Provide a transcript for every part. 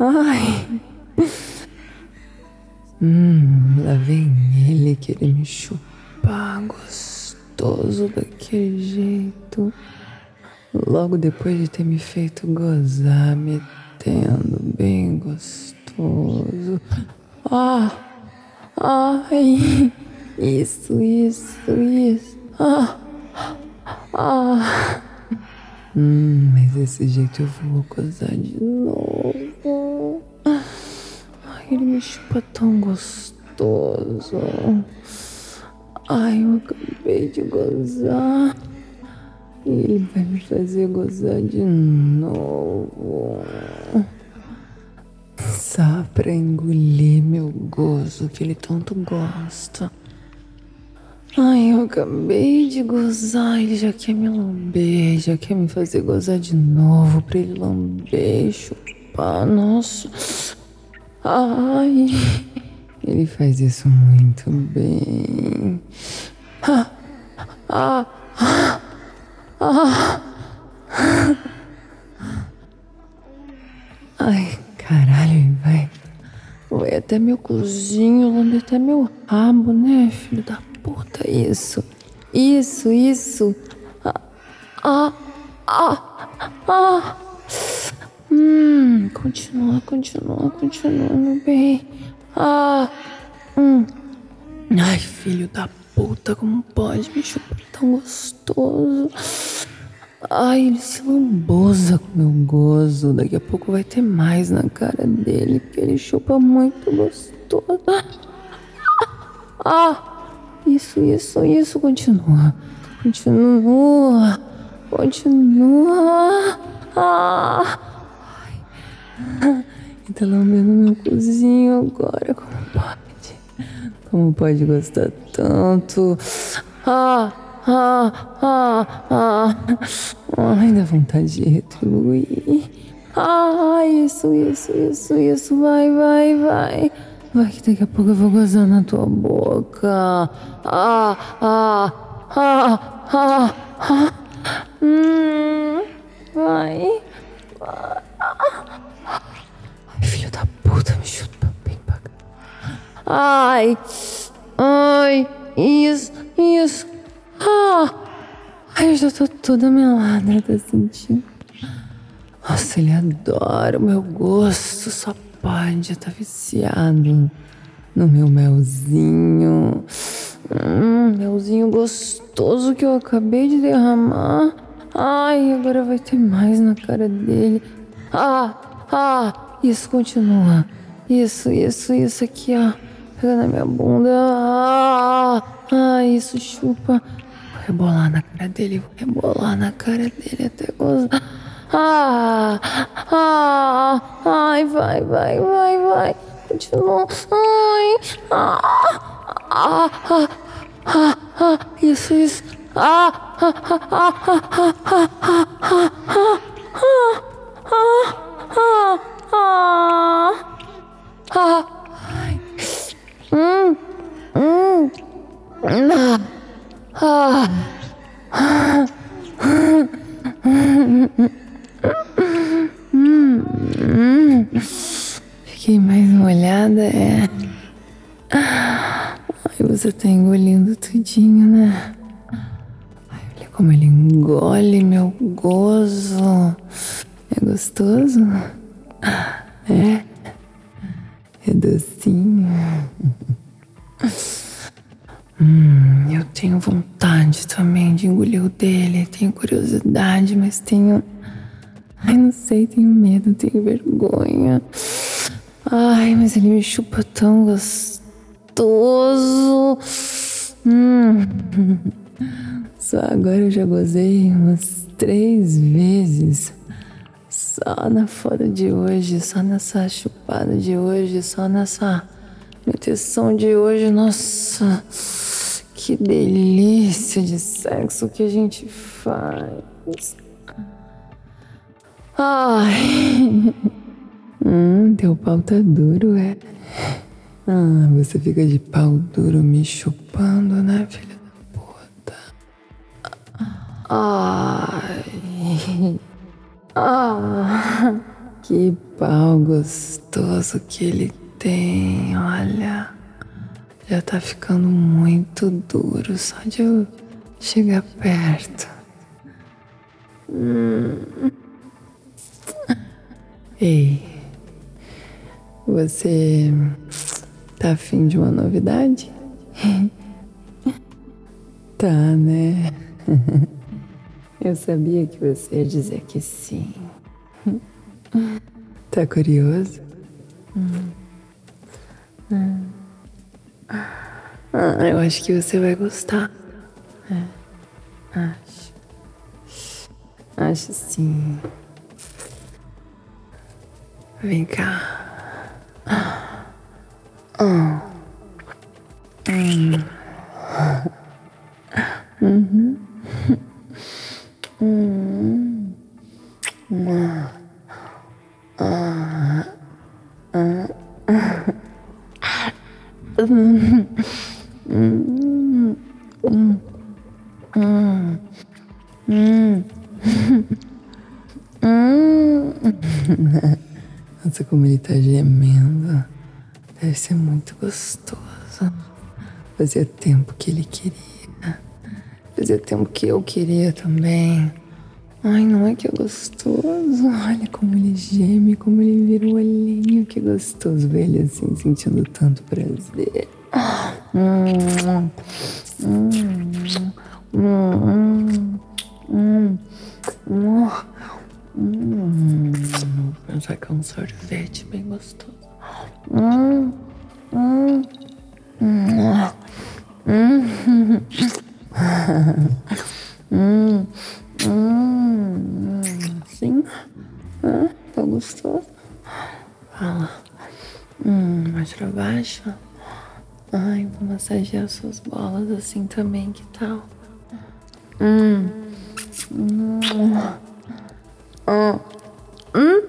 Ai. Hum, lá vem ele querer me chupar gostoso daquele jeito. Logo depois de ter me feito gozar, metendo bem gostoso. Ah! Ai! Isso, isso, isso. Ah! Ah! Hum, mas desse jeito eu vou gozar de novo. Ai, ele me chupa tão gostoso. Ai, eu acabei de gozar. E ele vai me fazer gozar de novo. Só pra engolir meu gozo que ele tanto gosta. Ai, eu acabei de gozar, ele já quer me lamber, já quer me fazer gozar de novo pra ele lamber, chupar, nossa. Ai, ele faz isso muito bem. Ah, ah, ah, ah. Ai, caralho, vai. Vai até meu cozinho, lamber até meu rabo, né, filho da isso. Isso, isso. Ah, ah, ah, ah. Hum, continua, continua, continua, meu bem. Ah, hum. Ai, filho da puta, como pode me chupar tão gostoso? Ai, ele se lambosa com meu gozo. Daqui a pouco vai ter mais na cara dele, porque ele chupa muito gostoso. Ah! Isso, isso, isso. Continua. Continua. Continua. Ah. Ai. E tá lambendo meu cozinho agora. Como pode? Como pode gostar tanto? Ah, ah, ah, ah. Ai, dá vontade de retribuir. Ah, isso, isso, isso, isso. Vai, vai, vai. Vai que daqui a pouco eu vou gozar na tua boca. Ah, ah, ah, ah, ah. Hum, vai. vai. Ai, filho da puta, me chuta bem pra Ai, ai, isso, isso. Ah, ai, eu já tô toda melada, tá sentindo? Nossa, ele adora o meu gosto, só pode, tá viciado no meu melzinho. Hum, melzinho gostoso que eu acabei de derramar. Ai, agora vai ter mais na cara dele. Ah, ah, isso continua. Isso, isso, isso aqui, ó. Pega na minha bunda. Ah, ah isso chupa. Vou rebolar na cara dele, vou rebolar na cara dele até gozar. Ah, ah, ai, vai, vai, vai, vai. Continua. Ai, ah, ah, ah, ah, ah, isso, isso. Ah, ah, ah, ah, ah, ah, ah, ah, ah, ah, ah, ah, ah. Hum, como ele engole meu gozo. É gostoso? É. É docinho. Hum, eu tenho vontade também de engolir o dele. Tenho curiosidade, mas tenho Ai, não sei, tenho medo, tenho vergonha. Ai, mas ele me chupa tão gostoso. Hum. Só agora eu já gozei umas três vezes. Só na foda de hoje, só nessa chupada de hoje, só nessa meteção de hoje. Nossa, que delícia de sexo que a gente faz. Ai. Hum, teu pau tá duro, é? Ah, você fica de pau duro me chupando, né, filha? Ai. Ah, que pau gostoso que ele tem, olha. Já tá ficando muito duro só de eu chegar perto. Hum. Ei, você tá afim de uma novidade? tá, né? Eu sabia que você ia dizer que sim. Tá curioso? Hum. Hum. Ah, eu acho que você vai gostar. É, acho. Acho sim. Vem cá. Hum. Nossa, como ele tá gemendo. Deve ser muito gostoso. Fazia tempo que ele queria. Fazia tempo que eu queria também. Ai, não é que é gostoso? Olha como ele geme, como ele vira o olhinho. Que gostoso ver ele assim, sentindo tanto prazer. Hum, hum, hum. Vou pensar que é um sorvete bem gostoso. Hum, hum, hum, hum, hum, sim, ah, tá gostoso. Fala. Hum, mais pra baixo. Ai, vou massagear suas bolas assim também, que tal? Hum. Hum. Hum. Hum.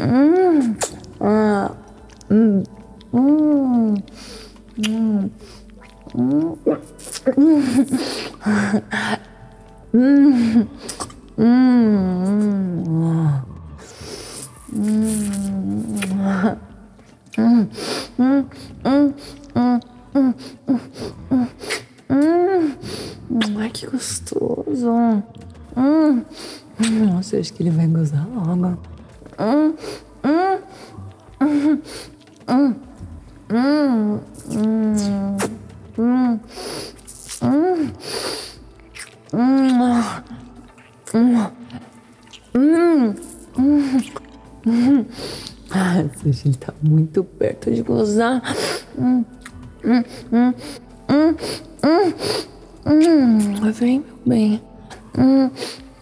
Hum. Hum. Hum. Hum. Hum. Hum. Nossa, acho que ele vai gozar logo. Hum. Hum. Hum. Hum. Hum. Hum. Hum. Hum. Hum. Hum. Hum. Ah, ele tá muito perto de gozar. Hum. Hum. Hum. Hum. Hum. Hum. Vem, meu bem. Hum.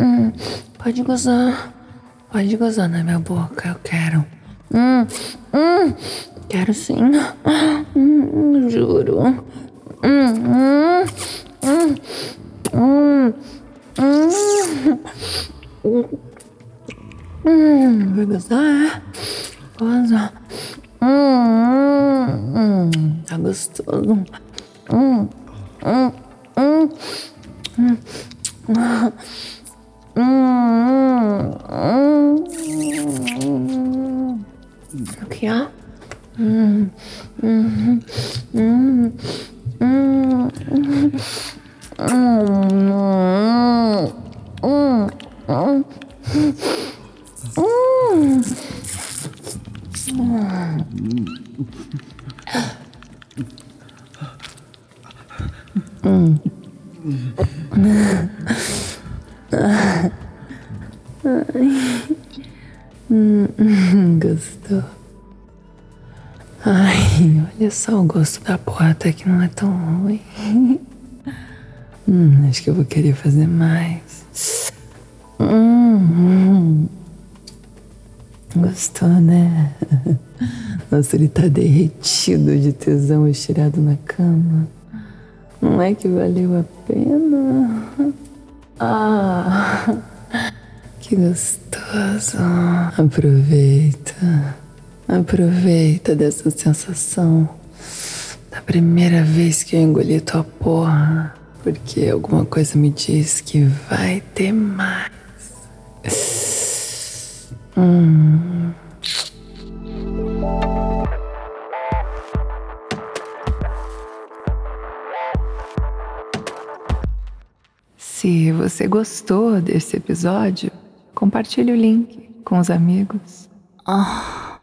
Hum. Pode gozar. Pode gozar na minha boca, eu quero. Hum. Hum. Quero sim. Hum, juro. Hum. Hum. Hum. Hum. Hum. Hum. Vai gozar? Goza. Hum. Hum. Tá gostoso. Hum. Hum. Hum. Hum. 음, 음, 음. 여기야? 음, 음, 음, 음, 음, 음. Ai. Hum, gostou? Ai, olha só o gosto da porra até que não é tão ruim. Hum, acho que eu vou querer fazer mais. Hum, hum. Gostou, né? Nossa, ele tá derretido de tesão estirado na cama. Não é que valeu a pena? Ah, que gostoso. Aproveita. Aproveita dessa sensação da primeira vez que eu engoli tua porra. Porque alguma coisa me diz que vai ter mais. Hum. Se você gostou desse episódio, compartilhe o link com os amigos. Oh.